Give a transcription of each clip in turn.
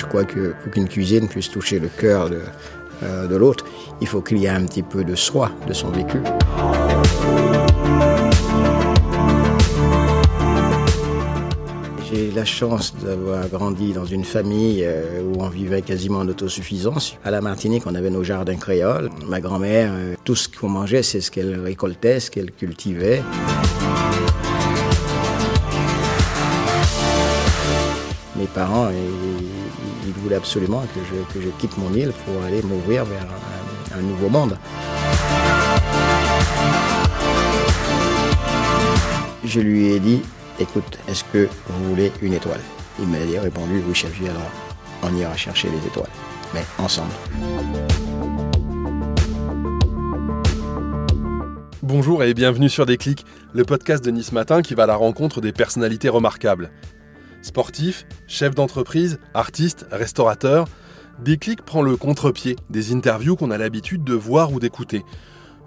Je crois que pour qu'une cuisine puisse toucher le cœur de, euh, de l'autre, il faut qu'il y ait un petit peu de soi, de son vécu. J'ai la chance d'avoir grandi dans une famille euh, où on vivait quasiment en autosuffisance. À la Martinique, on avait nos jardins créoles. Ma grand-mère, euh, tout ce qu'on mangeait, c'est ce qu'elle récoltait, ce qu'elle cultivait. Mes parents, ils voulaient absolument que je, que je, quitte mon île pour aller m'ouvrir vers un, un nouveau monde. Je lui ai dit, écoute, est-ce que vous voulez une étoile? Il m'a répondu, oui chef, alors on ira chercher les étoiles, mais ensemble. Bonjour et bienvenue sur Déclic, le podcast de Nice Matin qui va à la rencontre des personnalités remarquables. Sportifs, chefs d'entreprise, artistes, restaurateurs, Déclic prend le contre-pied des interviews qu'on a l'habitude de voir ou d'écouter.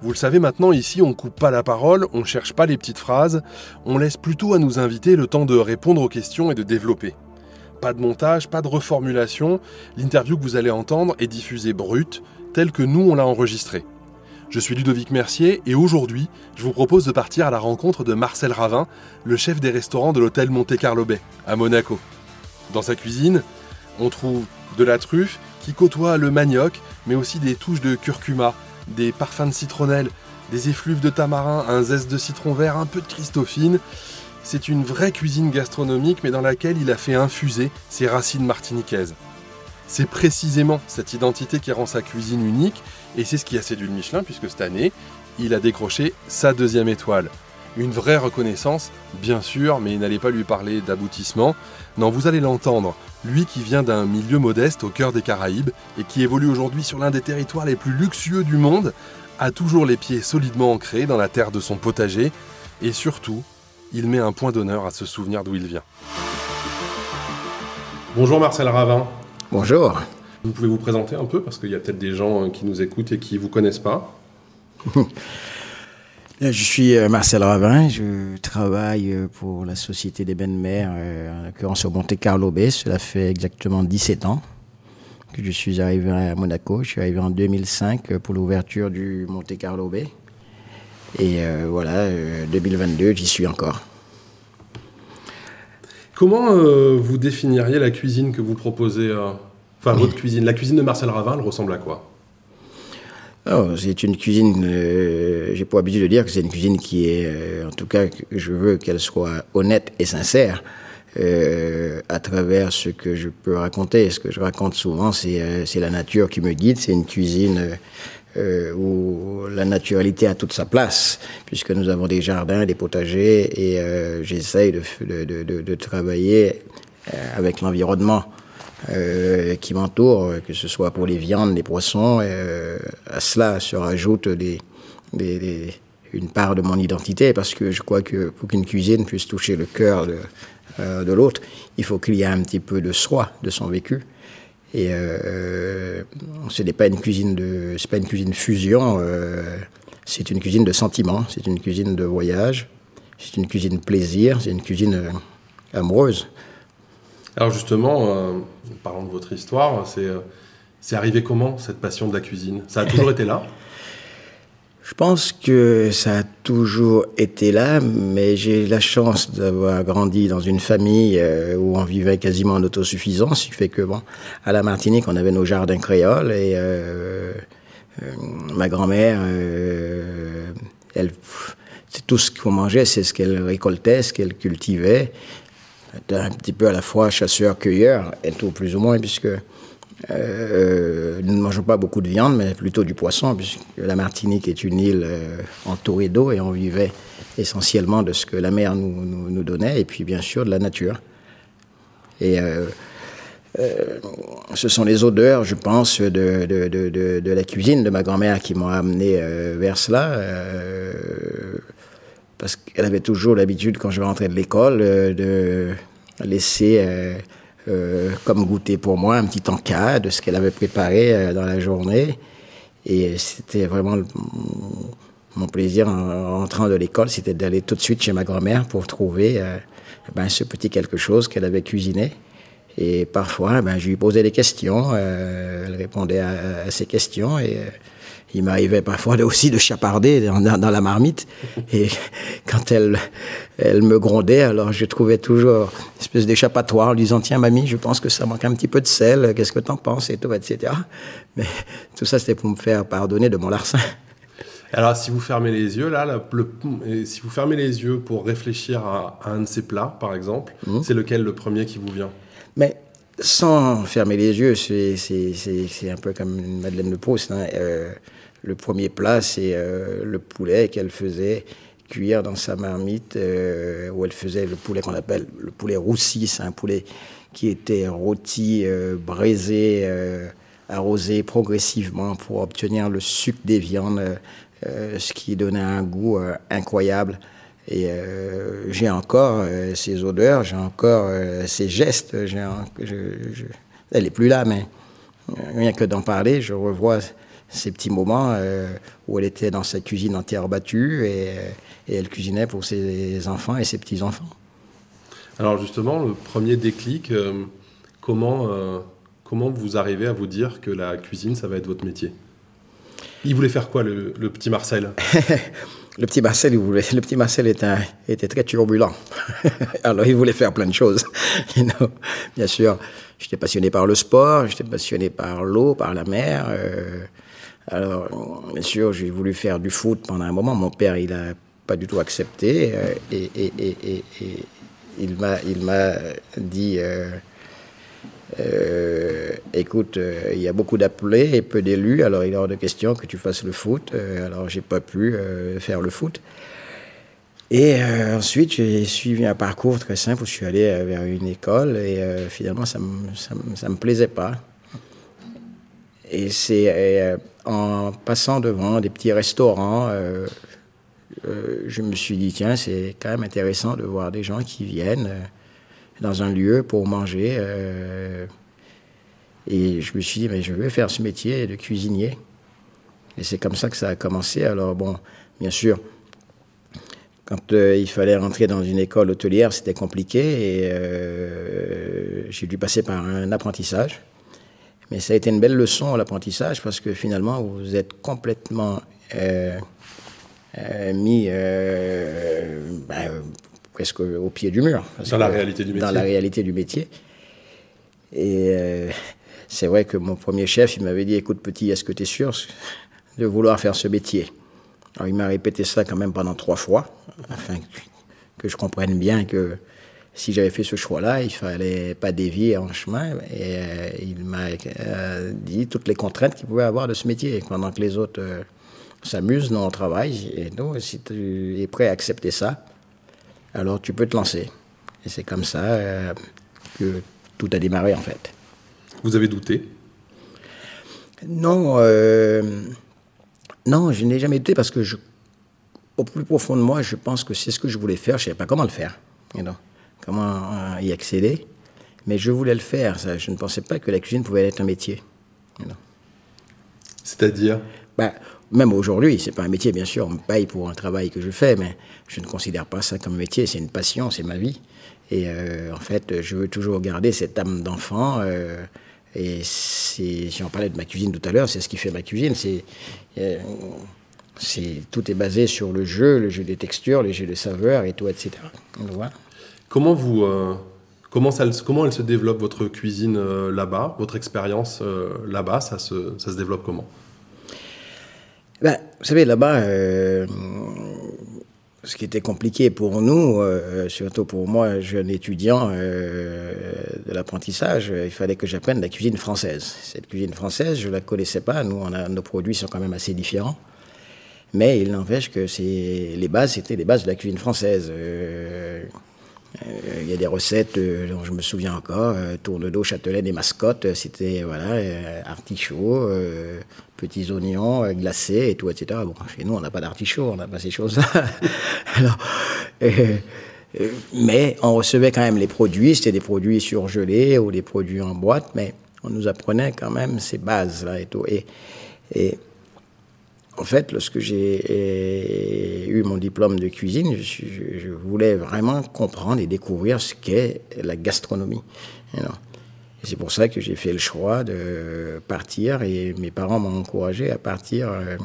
Vous le savez maintenant, ici on coupe pas la parole, on cherche pas les petites phrases, on laisse plutôt à nos invités le temps de répondre aux questions et de développer. Pas de montage, pas de reformulation, l'interview que vous allez entendre est diffusée brute, telle que nous on l'a enregistrée. Je suis Ludovic Mercier et aujourd'hui, je vous propose de partir à la rencontre de Marcel Ravin, le chef des restaurants de l'hôtel Monte Carlo Bay, à Monaco. Dans sa cuisine, on trouve de la truffe qui côtoie le manioc, mais aussi des touches de curcuma, des parfums de citronnelle, des effluves de tamarin, un zeste de citron vert, un peu de christophine. C'est une vraie cuisine gastronomique, mais dans laquelle il a fait infuser ses racines martiniquaises. C'est précisément cette identité qui rend sa cuisine unique, et c'est ce qui a séduit le Michelin, puisque cette année, il a décroché sa deuxième étoile. Une vraie reconnaissance, bien sûr, mais n'allait pas lui parler d'aboutissement. Non, vous allez l'entendre, lui qui vient d'un milieu modeste au cœur des Caraïbes et qui évolue aujourd'hui sur l'un des territoires les plus luxueux du monde, a toujours les pieds solidement ancrés dans la terre de son potager et surtout, il met un point d'honneur à se souvenir d'où il vient. Bonjour Marcel Ravin. Bonjour. Vous pouvez vous présenter un peu parce qu'il y a peut-être des gens qui nous écoutent et qui ne vous connaissent pas. Je suis Marcel Ravin, je travaille pour la Société des Bains de Mer, en l'occurrence au Monte Carlo Bay. Cela fait exactement 17 ans que je suis arrivé à Monaco. Je suis arrivé en 2005 pour l'ouverture du Monte Carlo Bay. Et euh, voilà, 2022, j'y suis encore. Comment euh, vous définiriez la cuisine que vous proposez euh, Enfin, votre cuisine? La cuisine de Marcel Ravin, elle ressemble à quoi? C'est une cuisine, euh, j'ai pas l'habitude de dire que c'est une cuisine qui est, en tout cas, je veux qu'elle soit honnête et sincère à travers ce que je peux raconter. Ce que je raconte souvent, c'est la nature qui me guide. C'est une cuisine euh, où la naturalité a toute sa place, puisque nous avons des jardins, des potagers, et j'essaye de, de, de, de, travailler avec l'environnement. Euh, qui m'entourent, que ce soit pour les viandes, les poissons. Euh, à cela se rajoute des, des, des, une part de mon identité, parce que je crois que pour qu'une cuisine puisse toucher le cœur de, euh, de l'autre, il faut qu'il y ait un petit peu de soi, de son vécu. Et ce n'est pas une cuisine de, c'est pas une cuisine fusion. c'est une cuisine de sentiment. C'est une cuisine de voyage. C'est une cuisine plaisir. C'est une cuisine amoureuse. Alors justement, euh, parlant de votre histoire, c'est c'est arrivé comment cette passion de la cuisine? Ça a toujours été là? Je pense que ça a toujours été là, mais j'ai la chance d'avoir grandi dans une famille euh, où on vivait quasiment en autosuffisance, ce qui fait que bon, à la Martinique, on avait nos jardins créoles et euh, euh, ma grand-mère, elle, c'est tout ce qu'on mangeait, c'est ce qu'elle récoltait, ce qu'elle cultivait. Était un petit peu à la fois chasseur-cueilleur, et tout plus ou moins, puisque euh, nous ne mangeons pas beaucoup de viande, mais plutôt du poisson, puisque la Martinique est une île euh, entourée d'eau et on vivait essentiellement de ce que la mer nous, donnait, et puis bien sûr de la nature. Et euh, ce sont les odeurs, je pense, de, la cuisine de ma grand-mère qui m'ont amené vers cela parce qu'elle avait toujours l'habitude, quand je rentrais de l'école, de laisser euh, euh, comme goûter pour moi un petit encas de ce qu'elle avait préparé euh, dans la journée. Et c'était vraiment mon plaisir en rentrant de l'école, c'était d'aller tout de suite chez ma grand-mère pour trouver ben, ce petit quelque chose qu'elle avait cuisiné. Et parfois, ben, je lui posais des questions, elle répondait à, ces questions et il m'arrivait parfois aussi de chaparder dans, dans, la marmite. Et quand elle, elle me grondait, alors je trouvais toujours une espèce d'échappatoire en lui disant Tiens, mamie, je pense que ça manque un petit peu de sel, qu'est-ce que t'en penses Et tout, etc. Mais tout ça, c'était pour me faire pardonner de mon larcin. Alors, si vous fermez les yeux, là, si vous fermez les yeux pour réfléchir à, un de ces plats, par exemple, mmh. c'est lequel le premier qui vous vient? Mais sans fermer les yeux, c'est un peu comme une Madeleine de Proust. Hein. Euh, le premier plat, c'est euh, le poulet qu'elle faisait cuire dans sa marmite, euh, où elle faisait le poulet qu'on appelle le poulet roussi. C'est un poulet qui était rôti, braisé, arrosé progressivement pour obtenir le sucre des viandes euh, ce qui donnait un goût euh, incroyable. Et euh, j'ai encore ces odeurs, j'ai encore ces gestes. elle n'est plus là, mais rien que d'en parler, je revois ces petits moments où elle était dans sa cuisine en terre battue et, elle cuisinait pour ses enfants et ses petits-enfants. Alors justement, le premier déclic, comment, comment vous arrivez à vous dire que la cuisine, ça va être votre métier? Il voulait faire quoi, le, petit Marcel? Le petit Marcel, il voulait, le petit Marcel était, était très turbulent. Alors, il voulait faire plein de choses. bien sûr, j'étais passionné par le sport, j'étais passionné par l'eau, par la mer. Euh, alors, bien sûr, j'ai voulu faire du foot pendant un moment. Mon père, il n'a pas du tout accepté. Euh, et, il m'a dit... Euh, euh, écoute, il y a beaucoup d'appelés et peu d'élus, alors il est hors de question que tu fasses le foot. Alors j'ai pas pu faire le foot. Et ensuite, j'ai suivi un parcours très simple je suis allé vers une école et finalement, ça ne me, plaisait pas. Et c'est en passant devant des petits restaurants, je me suis dit, tiens, c'est quand même intéressant de voir des gens qui viennent dans un lieu pour manger. Euh, et je me suis dit, mais je veux faire ce métier de cuisinier. Et c'est comme ça que ça a commencé. Alors bon, bien sûr, quand euh, il fallait rentrer dans une école hôtelière, c'était compliqué et euh, j'ai dû passer par un apprentissage. Mais ça a été une belle leçon, l'apprentissage, parce que finalement, vous êtes complètement mis ben, presque au pied du mur. Dans la réalité du métier. Dans la réalité du métier. Et euh, c'est vrai que mon premier chef, il m'avait dit, écoute petit, est-ce que tu es sûr de vouloir faire ce métier? Alors il m'a répété ça quand même pendant trois fois, afin que je comprenne bien que si j'avais fait ce choix-là, il fallait pas dévier en chemin. Et euh, il m'a euh, dit toutes les contraintes qu'il pouvait avoir de ce métier. Pendant que les autres s'amusent, nous on travaille. Et nous, si tu es prêt à accepter ça, alors tu peux te lancer. Et c'est comme ça euh, que tout a démarré en fait. Vous avez douté? Non, euh, non, je n'ai jamais douté parce que je, au plus profond de moi, je pense que c'est ce que je voulais faire. Je ne savais pas comment le faire, comment y accéder, mais je voulais le faire. Ça. Je ne pensais pas que la cuisine pouvait être un métier. C'est-à-dire? Ben, même aujourd'hui, c'est pas un métier, bien sûr, on me paye pour un travail que je fais, mais je ne considère pas ça comme un métier, c'est une passion, c'est ma vie. Et euh, en fait, je veux toujours garder cette âme d'enfant. Euh, et si on parlait de ma cuisine tout à l'heure, c'est ce qui fait ma cuisine. C'est, euh, tout est basé sur le jeu, le jeu des textures, le jeu des saveurs et tout, etc. Comment vous, comment, elle se développe votre cuisine là-bas, votre expérience là-bas, ça se, développe comment? Ben, vous savez, là-bas, euh, ce qui était compliqué pour nous, euh, surtout pour moi, jeune étudiant euh, de l'apprentissage, il fallait que j'apprenne la cuisine française. Cette cuisine française, je ne la connaissais pas. Nous, on a, nos produits sont quand même assez différents. Mais il n'empêche que les bases, c'était les bases de la cuisine française. Il y a des recettes dont je me souviens encore, tourne d'eau, châtelaine et mascotte, c'était voilà, artichaut, petits oignons euh, glacés et tout, etc. Bon, chez nous, on n'a pas d'artichaut, on n'a pas ces choses-là. Alors, euh, euh, mais on recevait quand même les produits, c'était des produits surgelés ou des produits en boîte, mais on nous apprenait quand même ces bases-là et tout. En fait, lorsque j'ai eu mon diplôme de cuisine, je, voulais vraiment comprendre et découvrir ce qu'est la gastronomie. C'est pour ça que j'ai fait le choix de partir et mes parents m'ont encouragé à partir euh,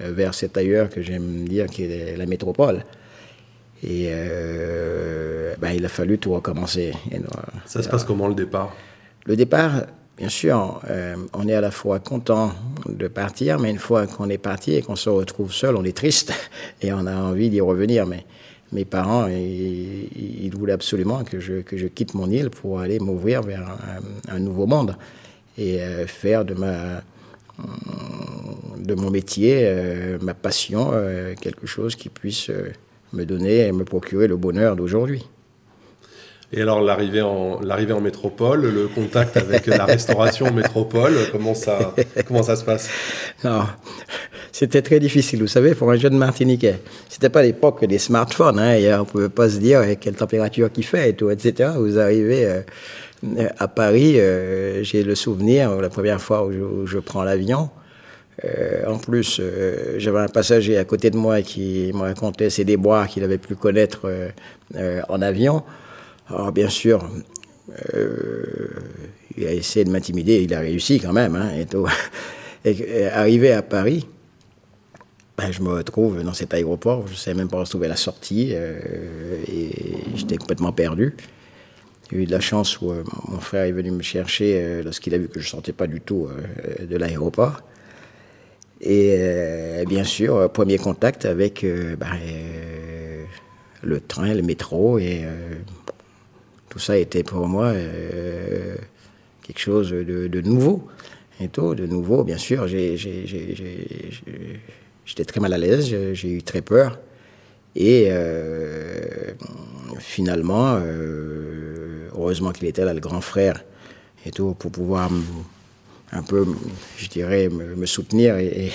vers cet ailleurs que j'aime dire qui est la métropole. Et euh, ben, il a fallu tout recommencer. Ça se passe comment le départ? Le départ, bien sûr, euh, on est à la fois content de partir, mais une fois qu'on est parti et qu'on se retrouve seul, on est triste et on a envie d'y revenir. Mais mes parents, ils, voulaient absolument que je, que je quitte mon île pour aller m'ouvrir vers un, nouveau monde et euh, faire de, ma, de mon métier, euh, ma passion, quelque chose qui puisse me donner et me procurer le bonheur d'aujourd'hui. Et alors l'arrivée en, l'arrivée en métropole, le contact avec la restauration métropole, comment ça, comment ça se passe? Non, c'était très difficile, vous savez, pour un jeune Martiniquais. C'était pas l'époque des smartphones, hein, et on pouvait pas se dire quelle température qu'il fait et tout, etc. Vous arrivez euh, à Paris, euh, j'ai le souvenir, la première fois où je, prends l'avion, euh, en plus, j'avais un passager à côté de moi qui me racontait ses déboires qu'il avait pu connaître en avion. Alors bien sûr, il a essayé de m'intimider, il a réussi quand même. Hein, et, et arrivé à Paris, ben, je me retrouve dans cet aéroport, je ne sais même pas où la sortie, euh, et j'étais complètement perdu. J'ai eu de la chance où euh, mon frère est venu me chercher euh, lorsqu'il a vu que je ne sortais pas du tout de l'aéroport. Et bien sûr, premier contact avec ben, le train, le métro, tout ça était pour moi quelque chose de, nouveau. Et tout, de nouveau, bien sûr, J'étais très mal à l'aise, j'ai eu très peur. Et euh, finalement, euh, heureusement qu'il était là, le grand frère, et tout, pour pouvoir un peu, je dirais, me, soutenir et,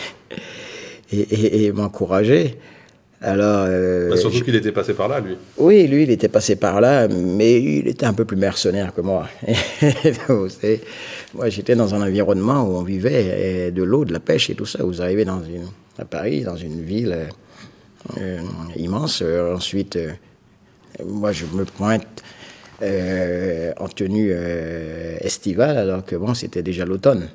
m'encourager. Alors, euh, bah, surtout qu'il était passé par là, lui. Oui, lui, il était passé par là, mais il était un peu plus mercenaire que moi. moi, j'étais dans un environnement où on vivait de l'eau, de la pêche et tout ça. Vous arrivez dans une, à Paris, dans une ville euh, immense. Euh, ensuite, euh, moi, je me pointe en tenue estivale, alors que bon, c'était déjà l'automne.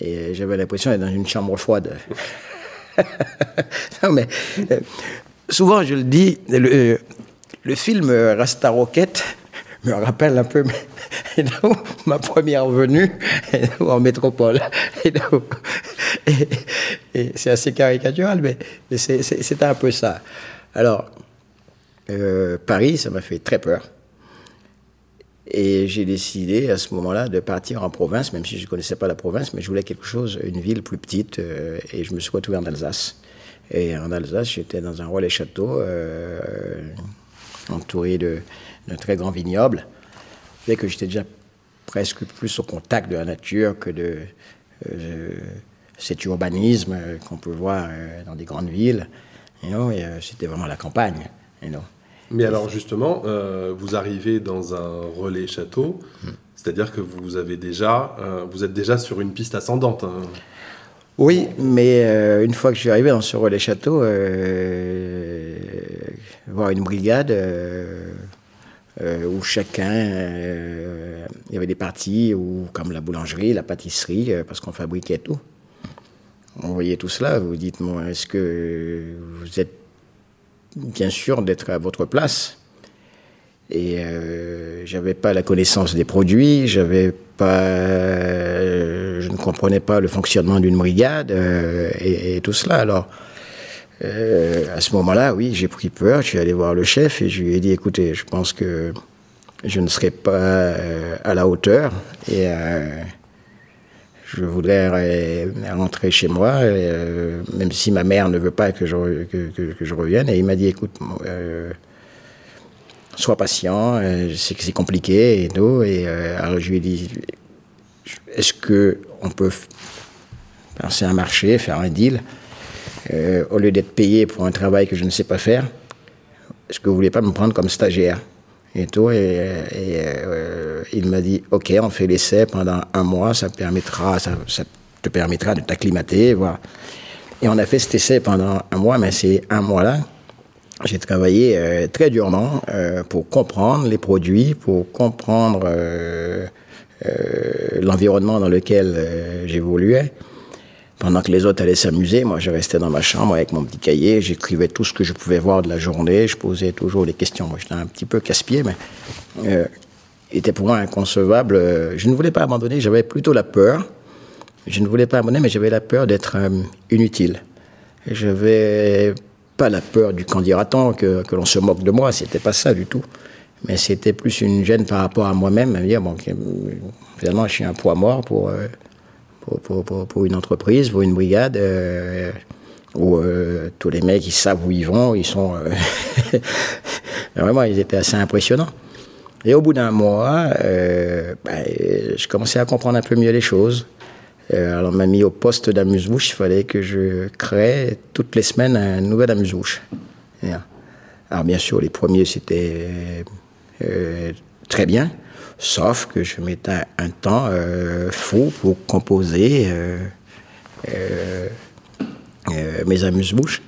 Et j'avais l'impression d'être dans une chambre froide. non, mais souvent, je le dis, le, le film Rasta Rocket me rappelle un peu ma première venue en métropole. Et, c'est assez caricatural, mais, c'est un peu ça. Alors, euh, Paris, ça m'a fait très peur. Et j'ai décidé à ce moment-là de partir en province, même si je ne connaissais pas la province, mais je voulais quelque chose, une ville plus petite, euh, et je me suis retrouvé en Alsace. Et en Alsace, j'étais dans un relais château, euh, entouré d'un très grand vignoble. Fait que j'étais déjà presque plus au contact de la nature que de cet urbanisme qu'on peut voir euh, dans des grandes villes. et euh, c'était vraiment la campagne. Mais alors justement, euh, vous arrivez dans un relais château, hmm. c'est-à-dire que vous avez déjà, vous êtes déjà sur une piste ascendante. Hein. Oui, mais une fois que je suis arrivé dans ce relais château, voir une brigade où chacun, il y avait des parties où, comme la boulangerie, la pâtisserie, parce qu'on fabriquait tout. Vous voyez tout cela, vous dites, moi, est-ce que vous êtes bien sûr d'être à votre place Et euh, j'avais pas la connaissance des produits, j'avais pas, je ne comprenais pas le fonctionnement d'une brigade euh, et, tout cela. Alors, euh, à ce moment-là, oui, j'ai pris peur. Je suis allé voir le chef et je lui ai dit, écoutez, je pense que je ne serai pas euh, à la hauteur et je voudrais rentrer chez moi, euh, même si ma mère ne veut pas que je, que, je revienne. Et il m'a dit, écoute, euh, sois patient, euh, que c'est compliqué et tout. Et alors je lui ai dit, est-ce qu'on peut penser un marché, faire un deal, au lieu d'être payé pour un travail que je ne sais pas faire Est-ce que vous ne voulez pas me prendre comme stagiaire? Et tout. Et, euh, il m'a dit, OK, on fait l'essai pendant un mois, ça, permettra, ça, te permettra de t'acclimater. Voilà. Et on a fait cet essai pendant un mois, mais c'est un mois-là, j'ai travaillé très durement pour comprendre les produits, pour comprendre l'environnement dans lequel j'évoluais. Pendant que les autres allaient s'amuser, moi je restais dans ma chambre avec mon petit cahier, j'écrivais tout ce que je pouvais voir de la journée, je posais toujours des questions. Moi j'étais un petit peu casse-pied, mais euh, était pour moi inconcevable. Je ne voulais pas abandonner, j'avais plutôt la peur. Je ne voulais pas abandonner, mais j'avais la peur d'être euh, inutile. Je n'avais pas la peur du candidaton, que, que l'on se moque de moi, c'était pas ça du tout. Mais c'était plus une gêne par rapport à moi-même, à me dire, bon, finalement, je suis un poids mort pour, euh, pour, une entreprise, pour une brigade, euh, où euh, tous les mecs, ils savent où ils vont, ils sont... Euh, vraiment, ils étaient assez impressionnants. Et au bout d'un mois, ben, je commençais à comprendre un peu mieux les choses. alors on m'a mis au poste d'amuse-bouche, il fallait que je crée toutes les semaines un nouvel amuse-bouche. Alors bien sûr, les premiers, c'était très bien. Sauf que je mettais un temps euh, fou pour composer euh, euh, mes amuse-bouches.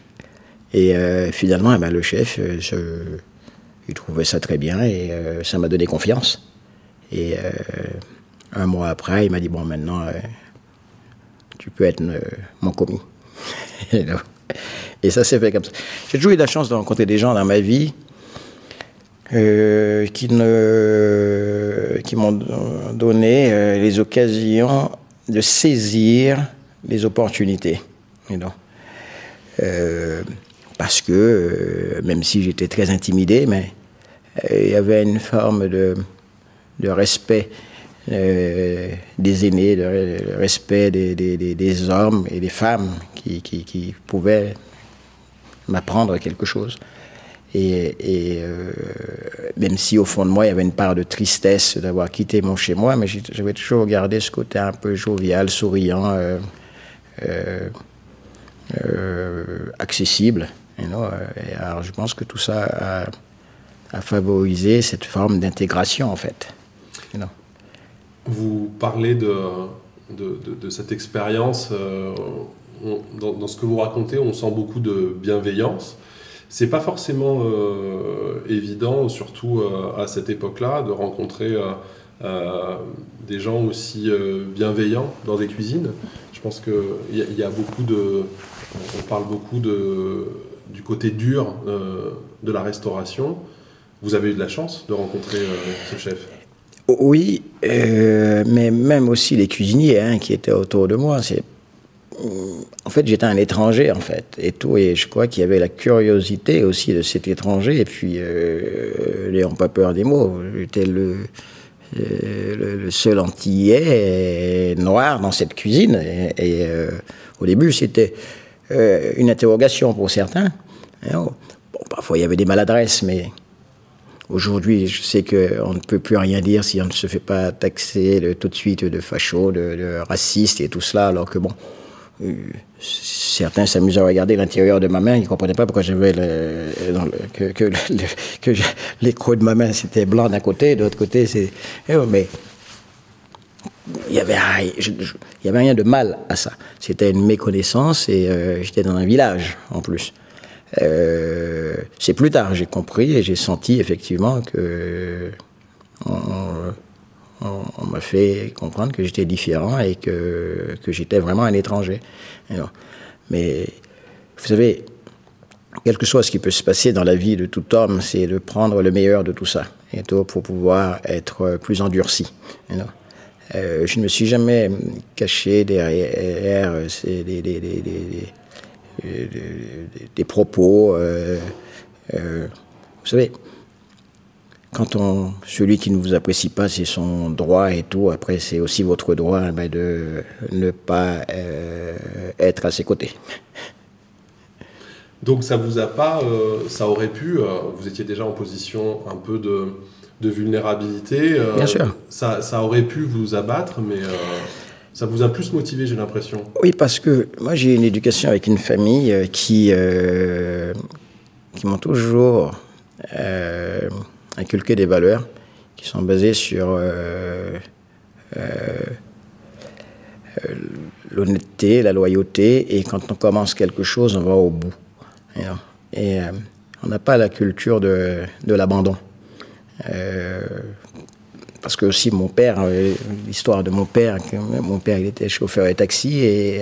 Et finalement, eh ben, le chef, il trouvait ça très bien et ça m'a donné confiance. Et un mois après, il m'a dit Bon, maintenant, tu peux être mon commis. et ça s'est fait comme ça. J'ai toujours eu la chance de rencontrer des gens dans ma vie euh, qui, m'ont donné euh, les occasions de saisir les opportunités. Euh, parce que, même si j'étais très intimidé, mais il y avait une forme de, respect des aînés, de respect des, hommes et des femmes qui pouvaient m'apprendre quelque chose. Et, euh, même si au fond de moi, il y avait une part de tristesse d'avoir quitté mon chez moi, mais j'avais toujours gardé ce côté un peu jovial, souriant, euh, euh, accessible. alors je pense que tout ça a, favorisé cette forme d'intégration, en fait. Vous parlez de, cette expérience. Dans, ce que vous racontez, on sent beaucoup de bienveillance. C'est pas forcément euh, évident, surtout euh, à cette époque-là, de rencontrer euh, des gens aussi bienveillants dans des cuisines. Je pense qu'il y, y, a beaucoup de. On parle beaucoup de, du côté dur de la restauration. Vous avez eu de la chance de rencontrer ce chef? Oui, mais même aussi les cuisiniers hein, qui étaient autour de moi. C'est en fait, j'étais un étranger, en fait, et tout, et je crois qu'il y avait la curiosité aussi de cet étranger, et puis, euh, n'ayant pas peur des mots, j'étais le, euh, le, seul antillais noir dans cette cuisine, et, euh, au début, c'était euh, une interrogation pour certains. Oh, bon, parfois, il y avait des maladresses, mais Aujourd'hui, je sais qu'on ne peut plus rien dire si on ne se fait pas taxer tout de suite de facho, de, de raciste et tout cela, alors que bon, euh, certains s'amusaient à regarder l'intérieur de ma main, ils ne comprenaient pas pourquoi j'avais que, que, que les de ma main c'était blanc d'un côté, de l'autre côté c'est. Eh oh, mais il n'y avait, rien de mal à ça. C'était une méconnaissance et euh, j'étais dans un village en plus. Euh, c'est plus tard, j'ai compris et j'ai senti effectivement que m'a fait comprendre que j'étais différent et que, que j'étais vraiment un étranger. mais vous savez, quel que soit ce qui peut se passer dans la vie de tout homme, c'est de prendre le meilleur de tout ça et pour pouvoir être plus endurci. Euh, je ne me suis jamais caché derrière des, des, des, propos. Euh, euh, vous savez, quand on, celui qui ne vous apprécie pas, c'est son droit et tout. Après, c'est aussi votre droit hein, ben, de ne pas euh, être à ses côtés. Donc ça vous a pas, euh, ça aurait pu, euh, vous étiez déjà en position un peu de, de vulnérabilité. Bien sûr. Ça, ça, aurait pu vous abattre, mais ça vous a plus motivé, j'ai l'impression. Oui, parce que moi j'ai une éducation avec une famille qui, qui m'ont toujours inculquer des valeurs qui sont basées sur euh, euh, euh, l'honnêteté, la loyauté, et quand on commence quelque chose, on va au bout. Et, on n'a pas la culture de, de l'abandon. parce que aussi mon père, l'histoire de mon père, mon père était chauffeur de taxi et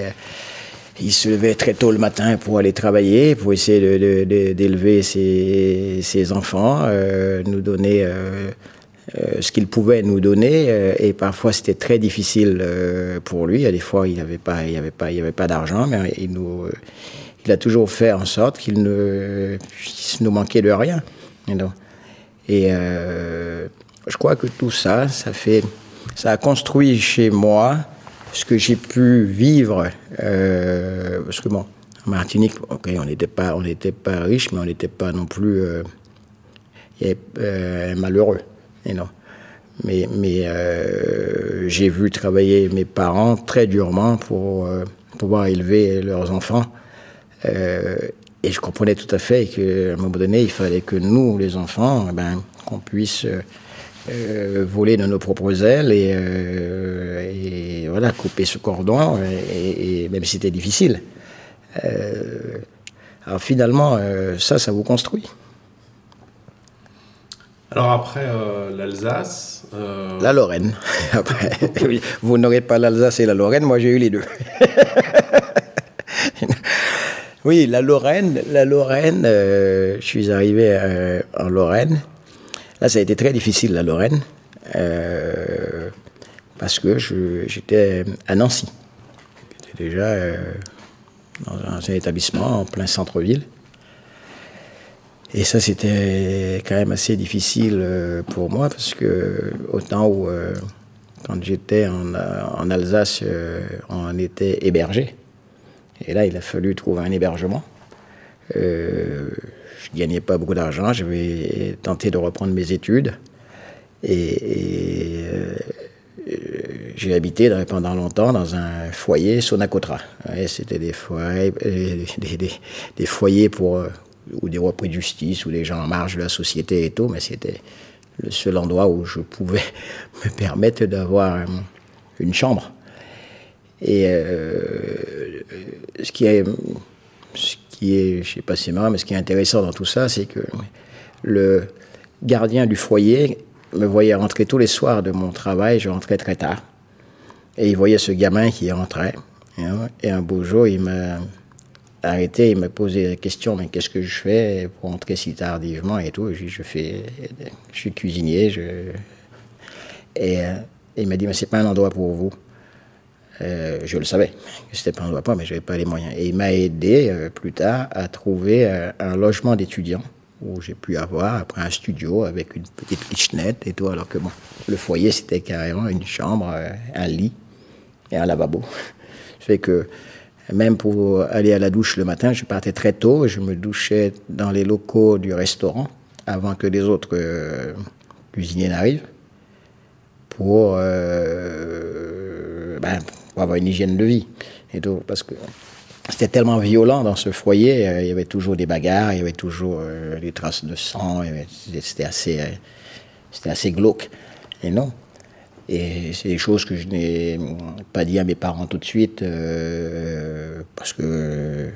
il se levait très tôt le matin pour aller travailler, pour essayer d'élever ses, ses, enfants, nous donner euh, ce qu'il pouvait nous donner euh, et parfois c'était très difficile euh, pour lui. Des fois, il n'avait pas, il avait pas, il avait pas d'argent, mais il nous, il a toujours fait en sorte qu'il ne nous manquer de rien. Et, je crois que tout ça, ça fait, ça a construit chez moi ce que j'ai pu vivre. parce que bon, en Martinique, ok, on n'était pas, pas riche, mais on n'était pas non plus malheureux non. Mais, mais euh, j'ai vu travailler mes parents très durement pour euh, pouvoir élever leurs enfants. Euh, et je comprenais tout à fait qu'à un moment donné, il fallait que nous, les enfants, eh ben, qu'on puisse voler de nos propres ailes et, et, voilà, couper ce cordon, et, et même si c'était difficile. alors finalement, ça, ça vous construit. Alors après euh, l'Alsace. Euh, la Lorraine. Après, vous n'aurez pas l'Alsace et la Lorraine, moi j'ai eu les deux. oui, la Lorraine, la Lorraine, euh, je suis arrivé en Lorraine. Là, ça a été très difficile, la Lorraine, parce que j'étais à Nancy. J'étais déjà dans un établissement en plein centre-ville. Et ça, c'était quand même assez difficile euh, pour moi parce que autant où, euh, quand j'étais en, en, Alsace, euh, on était hébergé. Et là, il a fallu trouver un hébergement. Je gagnais pas beaucoup d'argent. J'avais tenté de reprendre mes études. Et, j'ai habité pendant longtemps dans un foyer Sonacotra. C'était des foyers, des, des, des foyers pour ou des repris de justice, ou des gens en marge de la société et tout, mais c'était le seul endroit où je pouvais me permettre d'avoir une chambre. Et euh, ce qui est, qui est, je sais pas si c'est marrant, mais ce qui est intéressant dans tout ça, c'est que le gardien du foyer me voyait rentrer tous les soirs de mon travail, je rentrais très tard, et il voyait ce gamin qui rentrait. Et un beau jour, il m'a arrêté, il m'a posé la question, mais qu'est-ce que je fais pour entrer si tardivement et tout? Je, je fais, je suis cuisinier, je... Et euh, il m'a dit, mais c'est pas un endroit pour vous. Euh, je le savais, que c'était pas un endroit pour mais je n'avais pas les moyens. Et il m'a aidé euh, plus tard à trouver un logement d'étudiant où j'ai pu avoir après un studio avec une petite kitchenette et tout, alors que bon, le foyer c'était carrément une chambre, un lit et un lavabo. fait que même pour aller à la douche le matin, je partais très tôt, je me douchais dans les locaux du restaurant avant que les autres euh, cuisiniers n'arrivent pour, euh, ben, pour, avoir une hygiène de vie parce que c'était tellement violent dans ce foyer, euh, il y avait toujours des bagarres, il y avait toujours des traces de sang, c'était assez, c'était assez glauque. Et non, et c'est des choses que je n'ai pas dit à mes parents tout de suite, euh, parce que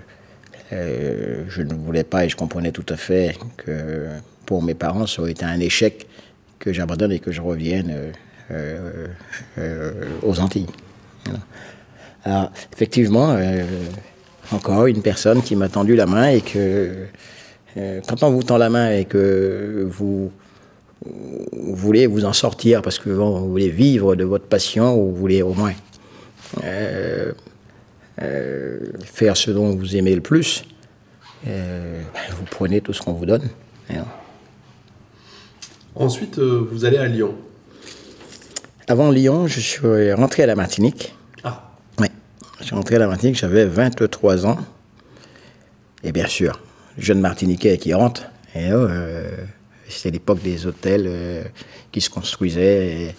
euh, je ne voulais pas et je comprenais tout à fait que pour mes parents, ça aurait été un échec que j'abandonne et que je revienne euh, aux Antilles. Alors, effectivement, encore une personne qui m'a tendu la main et que quand on vous tend la main et que vous voulez vous en sortir parce que vous voulez vivre de votre passion ou vous voulez au moins euh, euh, faire ce dont vous aimez le plus, euh, vous prenez tout ce qu'on vous donne. Hein. Ensuite, vous allez à Lyon. Avant Lyon, je suis rentré à la Martinique. Ah. Oui. Je suis rentré à la Martinique, j'avais 23 ans. Et bien sûr, jeune Martiniquais qui rentre. Et, c'était l'époque des hôtels euh, qui se construisaient.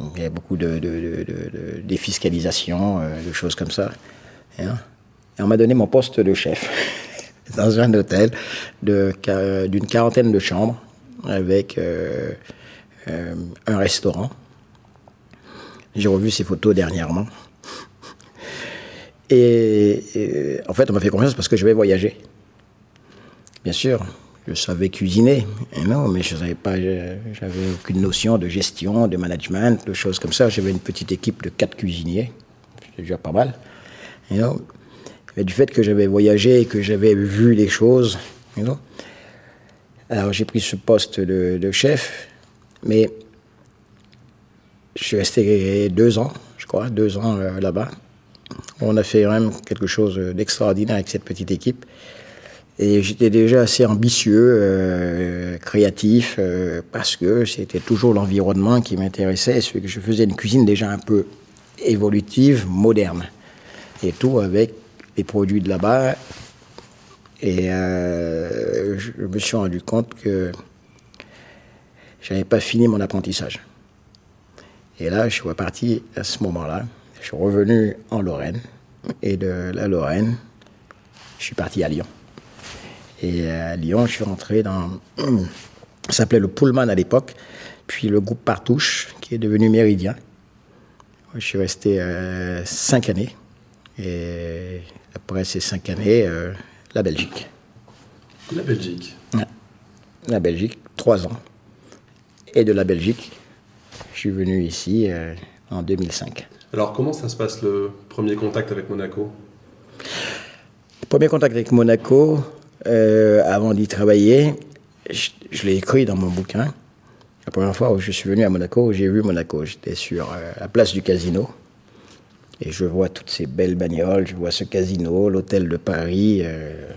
Il y avait beaucoup de, de, défiscalisation, euh, de choses comme ça. Hein. Et, on m'a donné mon poste de chef dans un hôtel d'une quarantaine de chambres avec euh, un restaurant. J'ai revu ces photos dernièrement. Et, en fait, on m'a fait confiance parce que je vais voyager. Bien sûr, je savais cuisiner, non, mais je savais pas, j'avais aucune notion de gestion, de management, de choses comme ça. J'avais une petite équipe de quatre cuisiniers, c'était déjà pas mal. non. Mais du fait que j'avais voyagé et que j'avais vu les choses, non. alors j'ai pris ce poste de, chef, mais je suis resté deux ans, je crois, deux ans euh, là-bas. On a fait même quelque chose d'extraordinaire avec cette petite équipe. Et j'étais déjà assez ambitieux, euh, créatif, euh, parce que c'était toujours l'environnement qui m'intéressait. je faisais une cuisine déjà un peu évolutive, moderne. Et tout avec les produits de là-bas. Et je me suis rendu compte que je n'avais pas fini mon apprentissage. Et là, je suis reparti à ce moment-là. Je suis revenu en Lorraine. Et de la Lorraine, je suis parti à Lyon. Et à Lyon, je suis rentré dans. Ça s'appelait le Pullman à l'époque, puis le groupe Partouche, qui est devenu Méridien. Je suis resté euh, cinq années. Et après ces cinq années, euh, la Belgique. La Belgique La Belgique, trois ans. Et de la Belgique, je suis venu ici euh, en 2005. Alors, comment ça se passe le premier contact avec Monaco? Le premier contact avec Monaco, euh, avant d'y travailler, je, l'ai écrit dans mon bouquin. La première fois où je suis venu à Monaco, j'ai vu Monaco. J'étais sur euh, la place du casino. Et je vois toutes ces belles bagnoles, je vois ce casino, l'hôtel de Paris. Euh,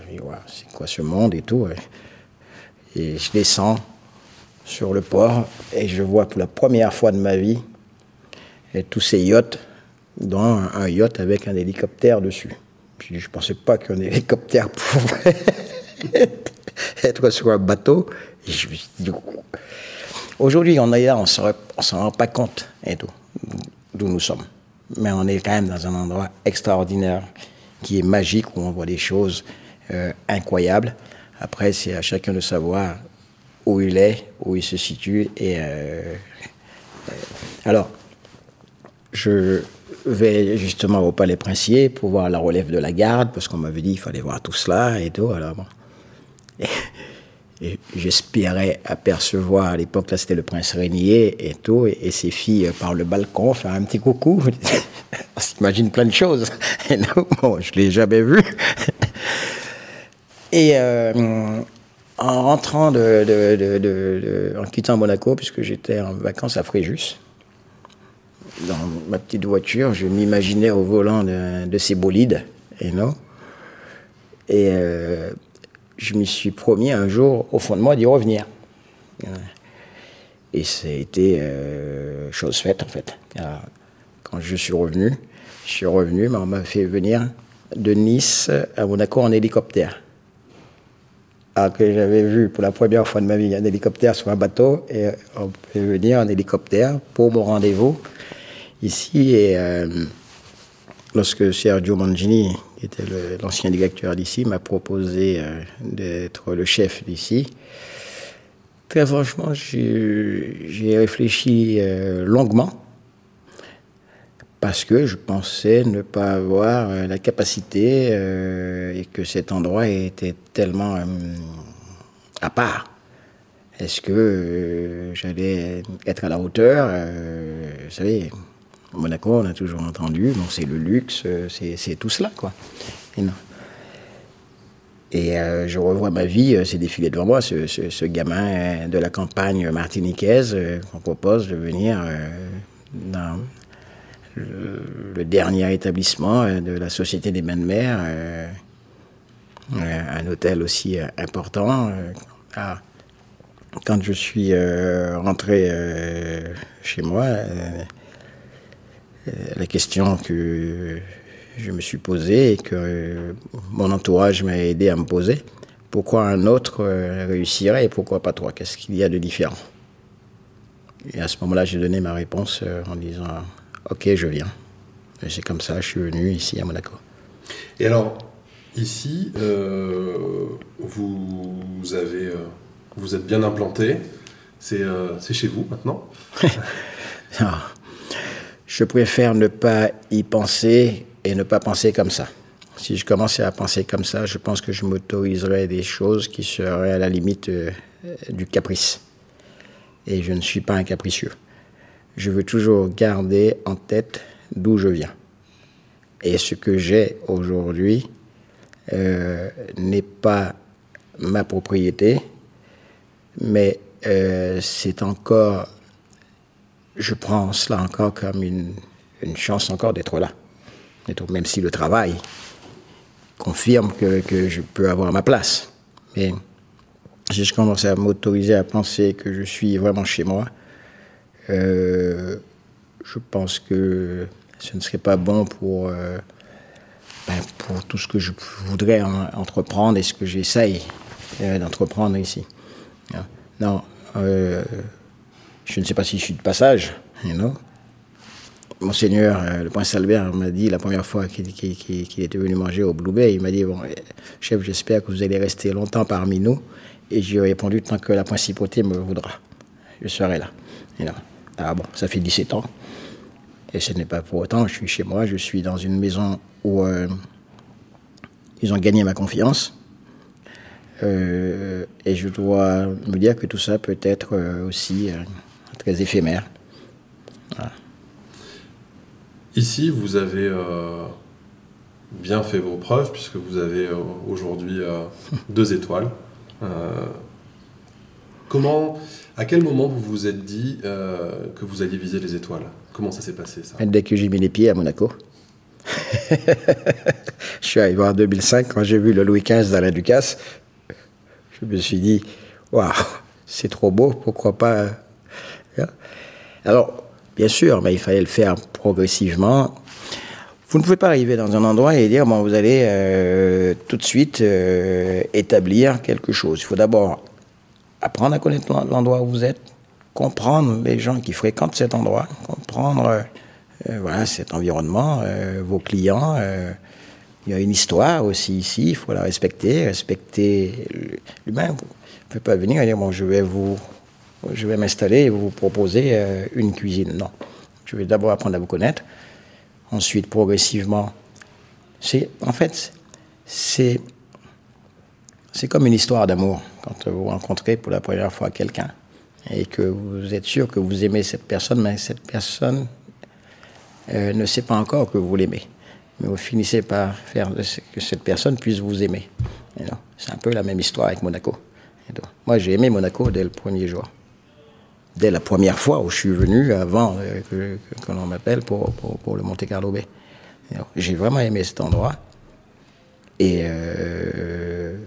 c'est quoi ce monde et tout. Et je descends sur le port et je vois pour la première fois de ma vie tous ces yachts, dont un yacht avec un hélicoptère dessus. je ne pensais pas qu'un hélicoptère pouvait être sur un bateau. dit, aujourd'hui, on est là, on ne s'en rend pas compte et d'où nous sommes. Mais on est quand même dans un endroit extraordinaire qui est magique, où on voit des choses euh, incroyables. Après, c'est à chacun de savoir où il est, où il se situe. Et euh, euh, alors, je vais justement au Palais Princier pour voir la relève de la garde, parce qu'on m'avait dit qu'il fallait voir tout cela et tout. Alors. J'espérais apercevoir, à l'époque, là c'était le prince Régnier et tout, et, ses filles par le balcon faire un petit coucou. On s'imagine plein de choses. Bon, je ne l'ai jamais vu. Et euh, en rentrant, en quittant Monaco, puisque j'étais en vacances à Fréjus, dans ma petite voiture, je m'imaginais au volant de, ces bolides, et non. Et euh, je me suis promis un jour, au fond de moi, d'y revenir. Et ça a été euh, chose faite, en fait. quand je suis revenu, je suis revenu, mais on m'a fait venir de Nice à Monaco en hélicoptère. Alors que j'avais vu pour la première fois de ma vie un hélicoptère sur un bateau, et on fait venir en hélicoptère pour mon rendez-vous ici. Et euh, lorsque Sergio Mangini qui était l'ancien directeur d'ici, m'a proposé euh, d'être le chef d'ici. Très franchement, j'ai réfléchi euh, longuement parce que je pensais ne pas avoir euh, la capacité et que cet endroit était tellement à part. Est-ce que j'allais être à la hauteur Vous savez, Monaco, on a toujours entendu, c'est le luxe, euh, c'est tout cela, quoi. Et, euh, je revois ma vie euh, c'est défilé devant moi, ce, gamin de la campagne martiniquaise qu'on propose de venir dans le, dernier établissement de la Société des Bains de Mer, un hôtel aussi important. Ah, quand je suis rentré chez moi, euh, la question que je me suis posée et que mon entourage m'a aidé à me poser. Pourquoi un autre euh, réussirait et pourquoi pas toi Qu'est-ce qu'il y a de différent? Et à ce moment-là, j'ai donné ma réponse euh, en disant Ok, je viens. Et c'est comme ça, je suis venu ici à Monaco. Et alors, ici, vous, avez, vous êtes bien implanté. C'est chez vous maintenant je préfère ne pas y penser et ne pas penser comme ça. si je commençais à penser comme ça, je pense que je m'autoriserais des choses qui seraient à la limite euh, du caprice. Et je ne suis pas un capricieux. Je veux toujours garder en tête d'où je viens. Et ce que j'ai aujourd'hui euh, n'est pas ma propriété, mais euh, c'est encore, je prends cela encore comme une, chance encore d'être là. Même si le travail confirme que, que, je peux avoir ma place. Mais si je commence à m'autoriser à penser que je suis vraiment chez moi, euh, je pense que ce ne serait pas bon pour, euh, ben, pour tout ce que je voudrais entreprendre et ce que j'essaye euh, d'entreprendre ici. Non, euh, je ne sais pas si je suis de passage, you know? Monseigneur, le prince Albert m'a dit la première fois qu'il était venu manger au Blue Bay, il m'a dit, bon, chef, j'espère que vous allez rester longtemps parmi nous. Et j'ai répondu, tant que la principauté me voudra, je serai là. Et ah bon, ça fait 17 ans. Et ce n'est pas pour autant, je suis chez moi, je suis dans une maison où euh, ils ont gagné ma confiance. Euh, et je dois me dire que tout ça peut être aussi très éphémère. Ici, vous avez euh, bien fait vos preuves, puisque vous avez euh, aujourd'hui euh, deux étoiles. comment, à quel moment vous vous êtes dit que vous alliez viser les étoiles? Comment ça s'est passé ça? Dès que j'ai mis les pieds à Monaco. je suis arrivé en 2005, quand j'ai vu le Louis XV dans la Ducasse, je me suis dit, waouh, c'est trop beau, pourquoi pas. Hein? Alors, Bien sûr, mais il fallait le faire progressivement. Vous ne pouvez pas arriver dans un endroit et dire, bon, vous allez euh, tout de suite euh, établir quelque chose. Il faut d'abord apprendre à connaître l'endroit où vous êtes, comprendre les gens qui fréquentent cet endroit, comprendre euh, voilà, cet environnement, vos clients. il y a une histoire aussi ici, il faut la respecter, respecter l'humain. Vous ne pouvez pas venir et dire, bon, je vais vous je vais m'installer et vous proposer euh, une cuisine. Non. Je vais d'abord apprendre à vous connaître. Ensuite, progressivement. C'est, en fait, c'est, c'est comme une histoire d'amour quand vous rencontrez pour la première fois quelqu'un et que vous êtes sûr que vous aimez cette personne, mais cette personne euh, ne sait pas encore que vous l'aimez. Mais vous finissez par faire que cette personne puisse vous aimer. C'est un peu la même histoire avec Monaco. moi, j'ai aimé Monaco dès le premier jour dès la première fois où je suis venu, avant euh, que, l'on m'appelle pour, le Monte Carlo Bay. J'ai vraiment aimé cet endroit. Et euh,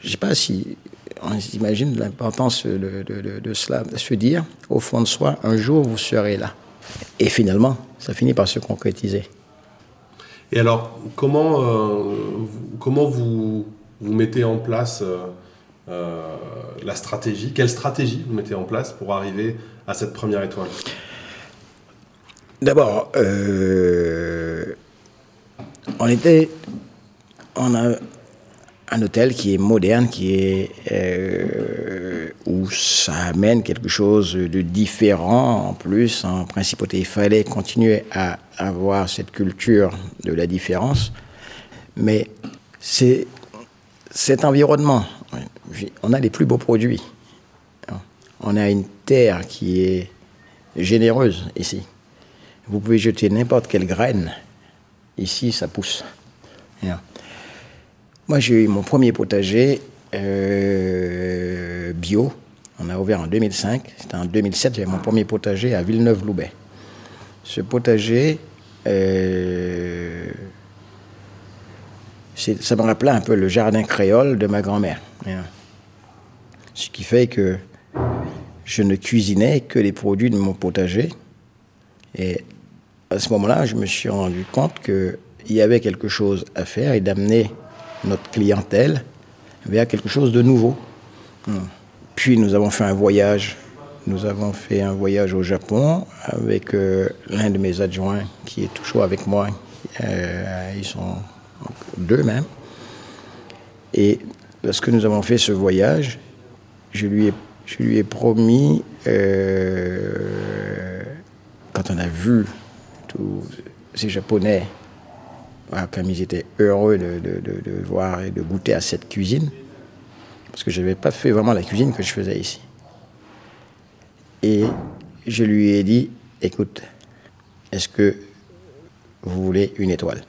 je ne sais pas si on s'imagine l'importance de, de, cela, de se dire, au fond de soi, un jour vous serez là. Et finalement, ça finit par se concrétiser. Et alors, comment, euh, comment vous, vous mettez en place euh, la stratégie? Quelle stratégie vous mettez en place pour arriver à cette première étoile? D'abord, euh, on était, on a un hôtel qui est moderne, qui est euh, où ça amène quelque chose de différent en plus. En principauté, il fallait continuer à avoir cette culture de la différence, mais c'est cet environnement on a les plus beaux produits. On a une terre qui est généreuse ici. Vous pouvez jeter n'importe quelle graine. Ici, ça pousse. Moi, j'ai eu mon premier potager euh, bio. On a ouvert en 2005. C'était en 2007, j'avais mon premier potager à Villeneuve-Loubet. Ce potager, euh, ça me rappelait un peu le jardin créole de ma grand-mère. Ce qui fait que je ne cuisinais que les produits de mon potager. Et à ce moment-là, je me suis rendu compte qu'il y avait quelque chose à faire et d'amener notre clientèle vers quelque chose de nouveau. Puis nous avons fait un voyage. Nous avons fait un voyage au Japon avec euh, l'un de mes adjoints qui est toujours avec moi. Euh, ils sont deux même. Et lorsque nous avons fait ce voyage, je lui ai, je lui ai promis, euh, quand on a vu tous ces Japonais comme ils étaient heureux de, de, voir et de goûter à cette cuisine, parce que je n'avais pas fait vraiment la cuisine que je faisais ici. Et je lui ai dit, écoute, est-ce que vous voulez une étoile?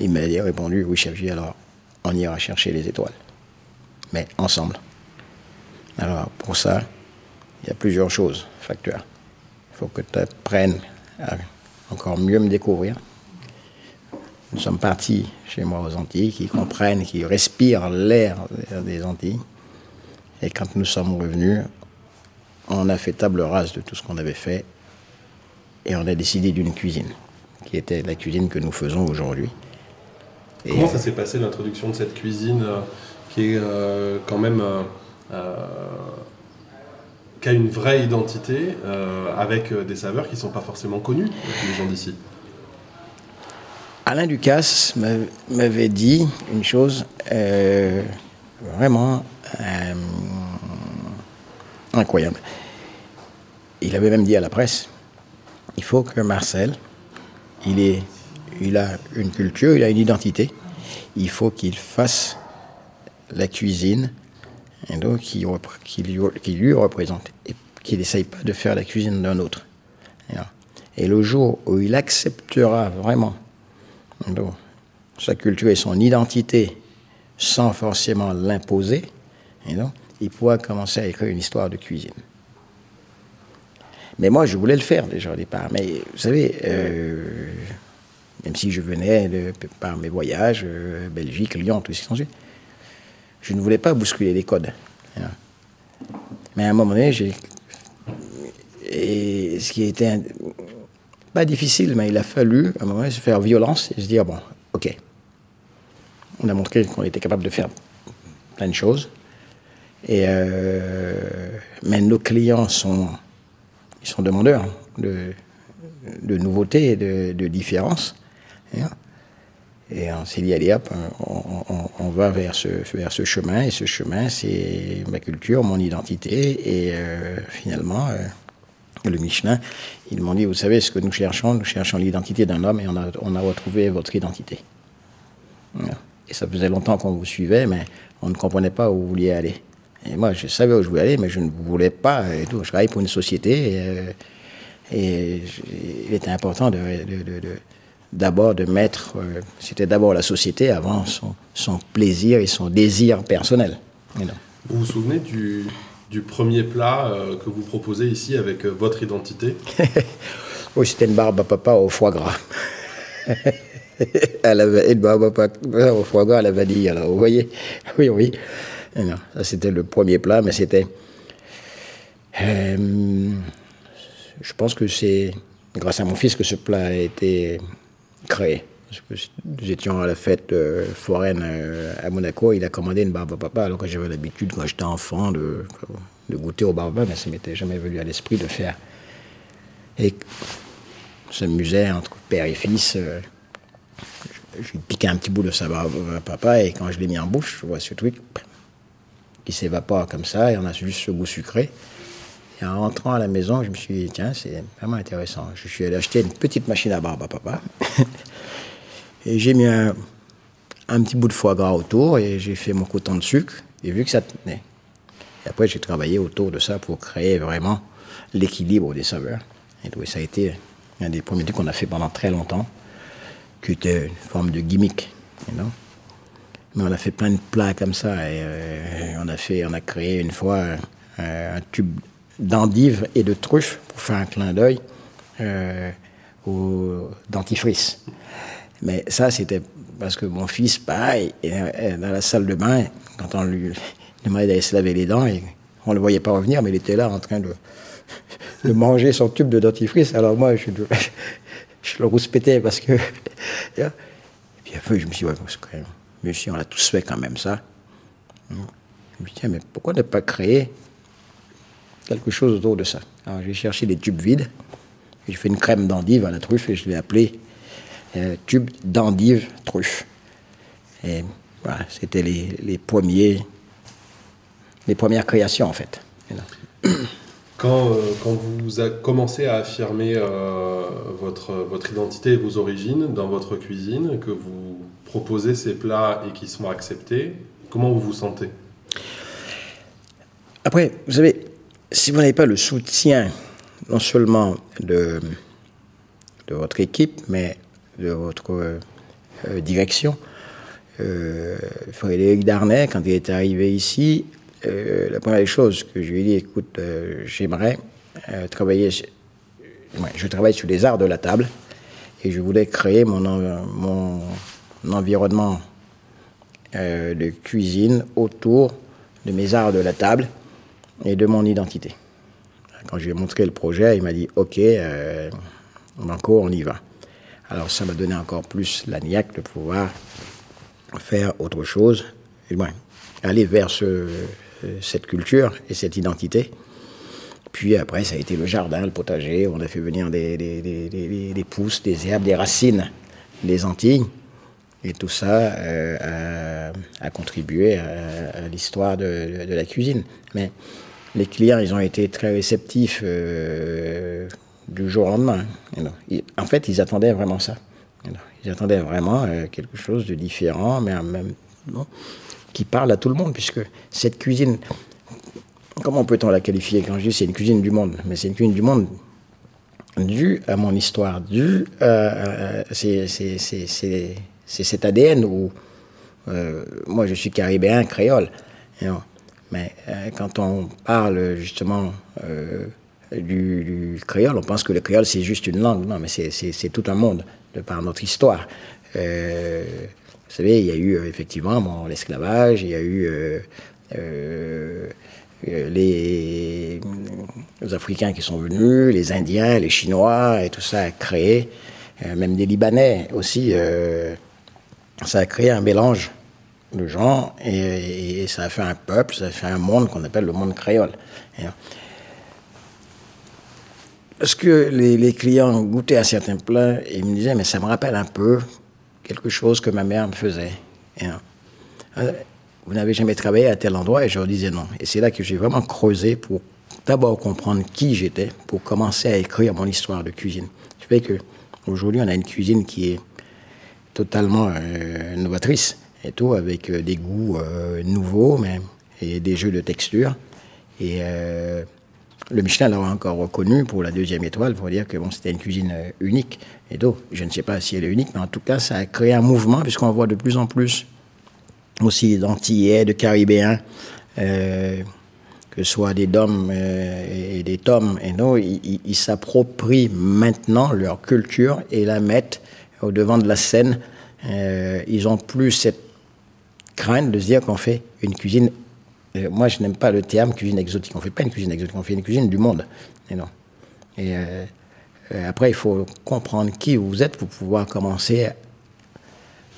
Il m'a répondu, oui chef, alors on ira chercher les étoiles, mais ensemble. Alors pour ça, il y a plusieurs choses facteurs. Il faut que tu apprennes à encore mieux me découvrir. Nous sommes partis chez moi aux Antilles, qui comprennent, qui respirent l'air des Antilles. Et quand nous sommes revenus, on a fait table rase de tout ce qu'on avait fait et on a décidé d'une cuisine, qui était la cuisine que nous faisons aujourd'hui. Comment ça s'est passé l'introduction de cette cuisine euh, qui est euh, quand même euh, qui a une vraie identité avec des saveurs qui ne sont pas forcément connues les gens d'ici Alain Ducasse m'avait dit une chose vraiment incroyable. Il avait même dit à la presse, il faut que Marcel, il, est, il a une culture, il a une identité, il faut qu'il fasse la cuisine donc qui, lui, représente et qu'il n'essaye pas de faire la cuisine d'un autre. Et le jour où il acceptera vraiment sa culture et son identité sans forcément l'imposer, il pourra commencer à écrire une histoire de cuisine. Mais moi, je voulais le faire déjà au départ. Mais vous savez, euh, même si je venais par mes voyages, euh, Belgique, Lyon, tout ce qui je ne voulais pas bousculer les codes. Hein. Mais à un moment donné, ce qui était pas difficile, mais il a fallu à un moment donné se faire violence et se dire bon, ok, on a montré qu'on était capable de faire plein de choses. Et euh, mais nos clients sont, ils sont demandeurs de, de nouveautés de, de différences. Hein. Et on s'est dit, allez hop, on, va vers ce, vers ce chemin. Et ce chemin, c'est ma culture, mon identité. Et euh, finalement, euh, le Michelin, ils m'ont dit, vous savez ce que nous cherchons Nous cherchons l'identité d'un homme et on a, on a retrouvé votre identité. Et ça faisait longtemps qu'on vous suivait, mais on ne comprenait pas où vous vouliez aller. Et moi, je savais où je voulais aller, mais je ne voulais pas. Et tout. Je travaillais pour une société et, euh, et il était important de, d'abord de, mettre. Euh, c'était d'abord la société avant son, son, plaisir et son désir personnel. Vous vous souvenez du, du premier plat euh, que vous proposez ici avec votre identité? Oui, c'était une barbe à papa au foie gras. elle avait une barbe à papa au foie gras à la vanille. Alors, vous voyez? Oui, oui. Non, ça c'était le premier plat, mais c'était. Euh, je pense que c'est grâce à mon fils que ce plat a été créé. Parce nous étions à la fête euh, foraine euh, à Monaco, il a commandé une barbe à papa, alors que j'avais l'habitude, quand j'étais enfant, de, goûter au barbe mais ça m'était jamais venu à l'esprit de faire. Et s'amusait entre père et fils. je lui piquais un petit bout de sa barbe à papa, et quand je l'ai mis en bouche, je vois ce truc qui s'évapore comme ça, et on a juste ce goût sucré. En rentrant à la maison, je me suis dit, tiens, c'est vraiment intéressant. Je suis allé acheter une petite machine à barbe à papa. et j'ai mis un, petit bout de foie gras autour et j'ai fait mon coton de sucre. Et vu que ça tenait. Après, j'ai travaillé autour de ça pour créer vraiment l'équilibre des saveurs. Et ça a été un des premiers trucs qu'on a fait pendant très longtemps, qui était une forme de gimmick. Mais on a fait plein de plats comme ça. Et, euh, on, a fait, on a créé une fois un, tube d'endives et de truffes pour faire un clin d'œil euh, au dentifrice. Mais ça, c'était parce que mon fils, pareil, dans la salle de bain, quand on lui demandait d'aller se laver les dents, et on ne le voyait pas revenir, mais il était là en train de, de manger son tube de dentifrice. Alors moi, je, le rouspétais parce que. et puis après, je me suis dit, ouais, mais on l'a tous fait quand même ça. Je me dis, tiens, mais pourquoi ne pas créer quelque chose autour de ça Alors j'ai cherché des tubes vides. J'ai fait une crème d'endive à la truffe et je l'ai appelé euh, tube d'endive truffe. Et voilà, c'était les, les, premiers, les premières créations en fait. Quand, quand vous avez commencé à affirmer votre, votre identité et vos origines dans votre cuisine, que vous proposez ces plats et qui sont acceptés, comment vous vous sentez? Après, vous savez, si vous n'avez pas le soutien non seulement de, votre équipe, mais de votre euh, direction, euh, Frédéric Darnay, quand il est arrivé ici, euh, la première chose que je lui ai dit, écoute, j'aimerais travailler, je travaille sur les arts de la table et je voulais créer mon, mon environnement de cuisine autour de mes arts de la table et de mon identité. Quand je lui ai montré le projet, il m'a dit OK, euh, on y va. Alors ça m'a donné encore plus la niaque de pouvoir faire autre chose, et aller vers ce, cette culture et cette identité. Puis après, ça a été le jardin, le potager. On a fait venir des, des, pousses, des herbes, des racines des Antilles. Et tout ça euh, a, contribué à, l'histoire de, de, la cuisine. Mais les clients, ils ont été très réceptifs euh, du jour au lendemain. En fait, ils attendaient vraiment ça. Ils attendaient vraiment euh, quelque chose de différent, mais même qui parle à tout le monde, puisque cette cuisine, comment peut-on la qualifier Quand je dis c'est une cuisine du monde, mais c'est une cuisine du monde due à mon histoire, due à. c'est cet ADN où. Euh, moi, je suis caribéen, créole. Mais euh, quand on parle justement euh, du, créole, on pense que le créole c'est juste une langue. Non, mais c'est tout un monde de par notre histoire. Euh, vous savez, il y a eu effectivement l'esclavage, il y a eu les, Africains qui sont venus, les Indiens, les Chinois, et tout ça a créé, même des Libanais aussi, ça a créé un mélange de gens et, ça a fait un peuple, ça a fait un monde qu'on appelle le monde créole. Parce que les, clients goûtaient à certains plats et ils me disaient, mais ça me rappelle un peu quelque chose que ma mère me faisait. Euh, vous n'avez jamais travaillé à tel endroit? Et je leur disais non. Et c'est là que j'ai vraiment creusé pour d'abord comprendre qui j'étais, pour commencer à écrire mon histoire de cuisine. Ce fait que aujourd'hui, on a une cuisine qui est totalement euh, novatrice et tout, avec euh, des goûts euh, nouveaux même, et des jeux de texture. Et euh, le Michelin l'a encore reconnu pour la deuxième étoile, pour dire que bon, c'était une cuisine unique. Et tout, je ne sais pas si elle est unique, mais en tout cas, ça a créé un mouvement, puisqu'on voit de plus en plus aussi d'Antillais, de Caribéens, que ce soit des Dom et des Toms, et ils, ils s'approprient maintenant leur culture et la mettent au devant de la scène. ils ont plus cette craindre de se dire qu'on fait une cuisine. Euh, moi, je n'aime pas le terme cuisine exotique. On ne fait pas une cuisine exotique, on fait une cuisine du monde. Et non. Et euh, euh, après, il faut comprendre qui vous êtes pour pouvoir commencer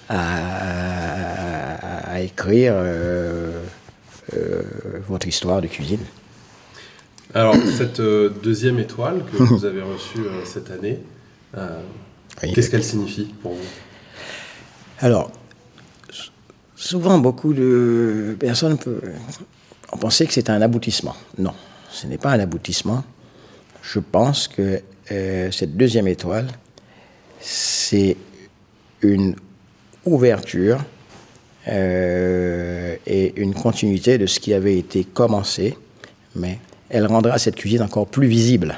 à, écrire votre histoire de cuisine. Alors, cette deuxième étoile que vous avez reçue cette année, qu'est-ce qu'elle signifie pour vous? Alors, Souvent, beaucoup de personnes ont pensé que c'était un aboutissement. Non, ce n'est pas un aboutissement. Je pense que euh, cette deuxième étoile, c'est une ouverture euh, et une continuité de ce qui avait été commencé, mais elle rendra cette cuisine encore plus visible.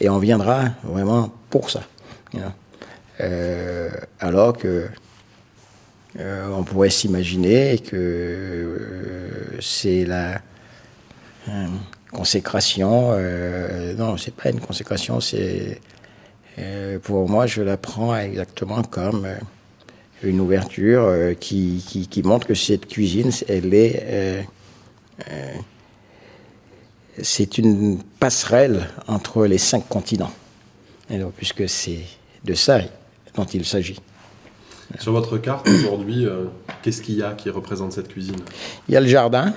Et on viendra vraiment pour ça. Euh, alors que euh, on pourrait s'imaginer que euh, c'est la euh, consécration. non, c'est pas une consécration, c'est. pour moi, je la prends exactement comme une ouverture qui, montre que cette cuisine, elle est. c'est une passerelle entre les cinq continents. puisque c'est de ça dont il s'agit. Sur votre carte aujourd'hui, euh, qu'est-ce qu'il y a qui représente cette cuisine? Il y a le jardin.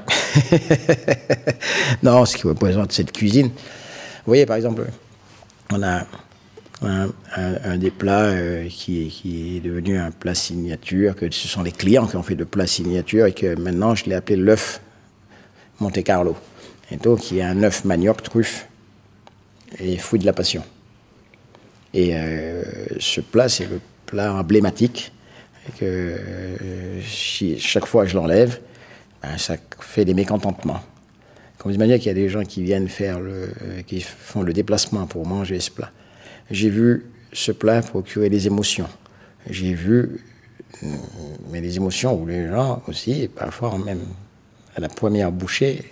non, ce qui représente cette cuisine. Vous voyez, par exemple, on a un, des plats euh, qui, est devenu un plat signature, que ce sont les clients qui ont fait de plats signature et que maintenant je l'ai appelé l'œuf Monte Carlo. Et donc, il y a un œuf manioc, truffe et fruits de la passion. Et euh, ce plat, c'est le plat emblématique. Que euh, chaque fois que je l'enlève, ben, ça fait des mécontentements. Comme vous imaginez qu'il y a des gens qui viennent faire le, qui font le déplacement pour manger ce plat. J'ai vu ce plat procurer des émotions. J'ai vu mais des émotions où les gens aussi, parfois même à la première bouchée,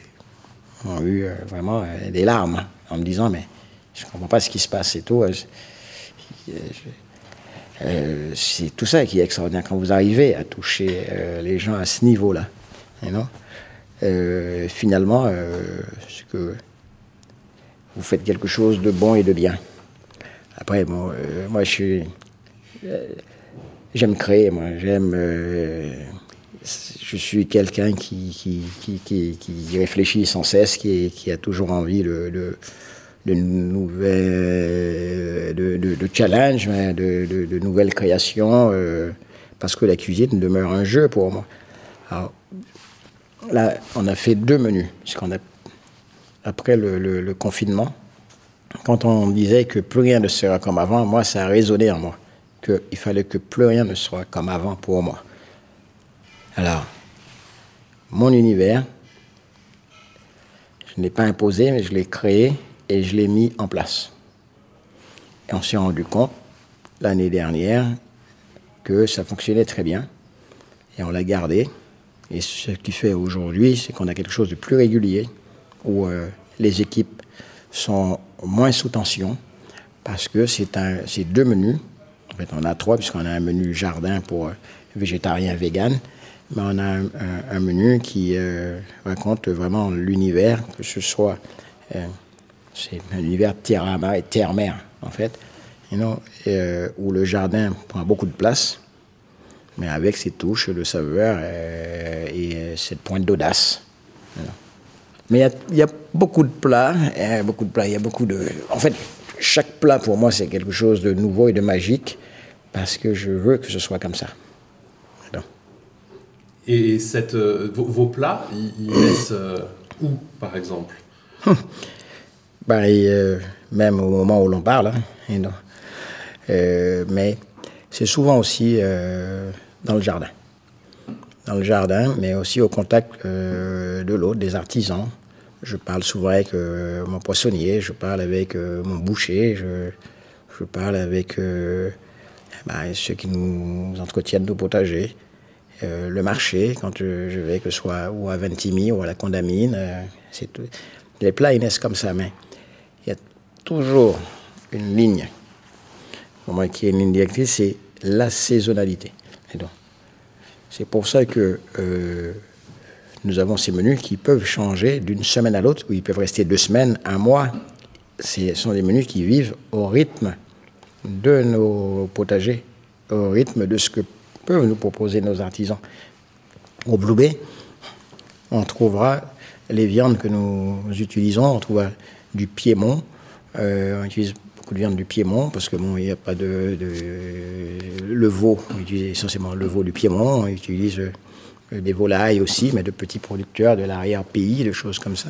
ont eu euh, vraiment euh, des larmes en me disant mais je comprends pas ce qui se passe et tout. Euh, c'est tout ça qui est extraordinaire quand vous arrivez à toucher les gens à ce niveau-là. non finalement, c'est que vous faites quelque chose de bon et de bien. Après, bon, moi, je suis J'aime créer, moi. J'aime. Euh, je suis quelqu'un qui qui, qui, qui, réfléchit sans cesse, qui, qui a toujours envie de, de, de nouvelles, de, de, challenge, hein, de, nouvelles créations, euh, parce que la cuisine demeure un jeu pour moi. Alors, là, on a fait deux menus, puisqu'on a, après le, le confinement, quand on disait que plus rien ne sera comme avant, moi, ça a résonné en moi qu'il fallait que plus rien ne soit comme avant pour moi. Alors, mon univers, je ne l'ai pas imposé, mais je l'ai créé et je l'ai mis en place. Et on s'est rendu compte l'année dernière que ça fonctionnait très bien et on l'a gardé. Et ce qui fait aujourd'hui, c'est qu'on a quelque chose de plus régulier où euh, les équipes sont moins sous tension parce que c'est deux menus en fait, on a trois, puisqu'on a un menu jardin pour euh, végétarien, vegan. Mais on a un, menu qui euh, raconte vraiment l'univers, que ce soit. Euh, c'est un univers terre-mer et terre-mer, en fait. où le jardin prend beaucoup de place, mais avec ses touches de saveur et cette pointe d'audace. Mais il y, a beaucoup de plats, beaucoup de plats, il y a beaucoup de. En fait, chaque plat pour moi c'est quelque chose de nouveau et de magique parce que je veux que ce soit comme ça. Et cette, euh, vos, plats, ils, laissent euh, où, par exemple? ben, euh, Même au moment où l'on parle. Hein, mais c'est souvent aussi dans le jardin. Dans le jardin, mais aussi au contact de l'autre, des artisans. Je parle souvent avec mon poissonnier, je parle avec mon boucher, je, je parle avec bah, ceux qui nous entretiennent nos potagers, euh, le marché, quand je, vais, que ce soit ou à Ventimille ou à la Condamine, euh, les plats ils naissent comme ça, mais toujours une ligne, moi qui est une ligne directrice, c'est la saisonnalité. c'est pour ça que euh, nous avons ces menus qui peuvent changer d'une semaine à l'autre, ou ils peuvent rester deux semaines, un mois. Ce sont des menus qui vivent au rythme de nos potagers au rythme de ce que peuvent nous proposer nos artisans. Au Blue on trouvera les viandes que nous utilisons, on trouvera du Piémont, on utilise beaucoup de viande du Piémont parce que bon, il n'y a pas de, le veau, on utilise essentiellement le veau du Piémont, on utilise euh, des volailles aussi, mais de petits producteurs de l'arrière-pays, de choses comme ça.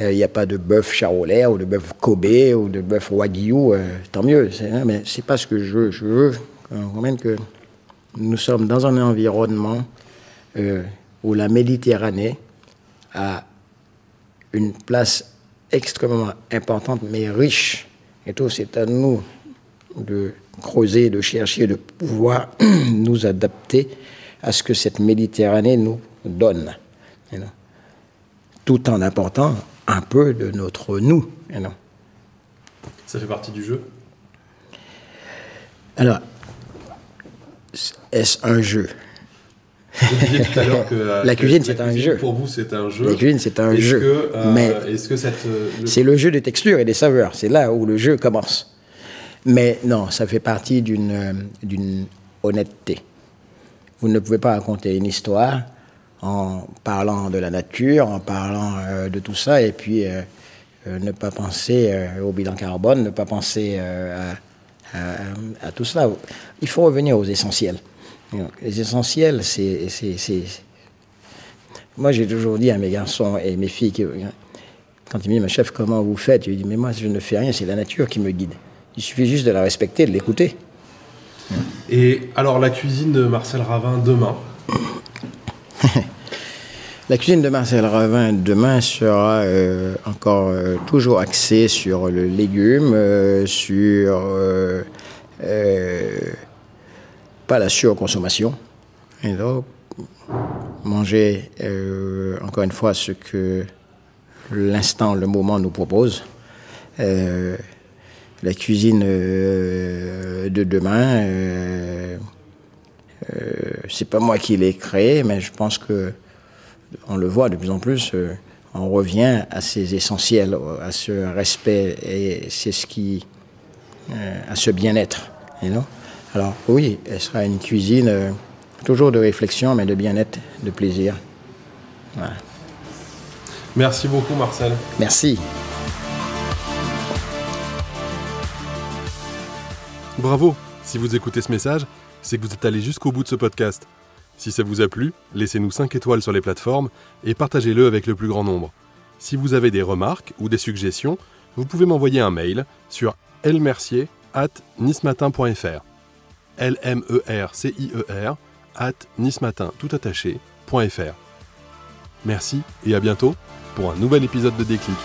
Il n'y a pas de bœuf charolais ou de bœuf Kobe ou de bœuf Wagyu, euh, tant mieux. Hein, mais c'est pas ce que je veux. Je veux quand que nous sommes dans un environnement euh, où la Méditerranée a une place extrêmement importante, mais riche. Et tout, c'est à nous de creuser, de chercher, de pouvoir nous adapter à ce que cette Méditerranée nous donne. Tout en apportant un peu de notre nous. Ça fait partie du jeu? Alors, est-ce un jeu? Vous tout à l'heure que euh, la cuisine, c'est un jeu. Pour vous, c'est un jeu. La cuisine, c'est un jeu. Euh, mais est-ce que cette, euh, c'est le jeu des textures et des saveurs. C'est là où le jeu commence. Mais non, ça fait partie d'une d'une honnêteté. Vous ne pouvez pas raconter une histoire en parlant de la nature, en parlant euh, de tout ça, et puis euh, ne pas penser au bilan carbone, ne pas penser à, tout cela. Il faut revenir aux essentiels. Les essentiels, c'est... Moi, j'ai toujours dit à mes garçons et mes filles que Quand il me ma chef, comment vous faites? Je lui dis, mais moi, je ne fais rien, c'est la nature qui me guide. Il suffit juste de la respecter, de l'écouter. Et alors, la cuisine de Marcel Ravin demain La cuisine de Marcel Ravin demain sera euh, encore euh, toujours axée sur le légume, euh, sur pas la surconsommation. Et donc, manger encore une fois ce que l'instant, le moment nous propose. la cuisine de demain, c'est pas moi qui l'ai créée, mais je pense que on le voit de plus en plus, euh, on revient à ces essentiels, à ce respect et c'est ce qui, euh, à ce bien-être. Alors oui, elle sera une cuisine euh, toujours de réflexion, mais de bien-être, de plaisir. Merci beaucoup, Marcel. Merci. Bravo. Si vous écoutez ce message, c'est que vous êtes allé jusqu'au bout de ce podcast. Si ça vous a plu, laissez-nous 5 étoiles sur les plateformes et partagez-le avec le plus grand nombre. Si vous avez des remarques ou des suggestions, vous pouvez m'envoyer un mail sur lmercier e at nismatin tout. Merci et à bientôt pour un nouvel épisode de Déclic.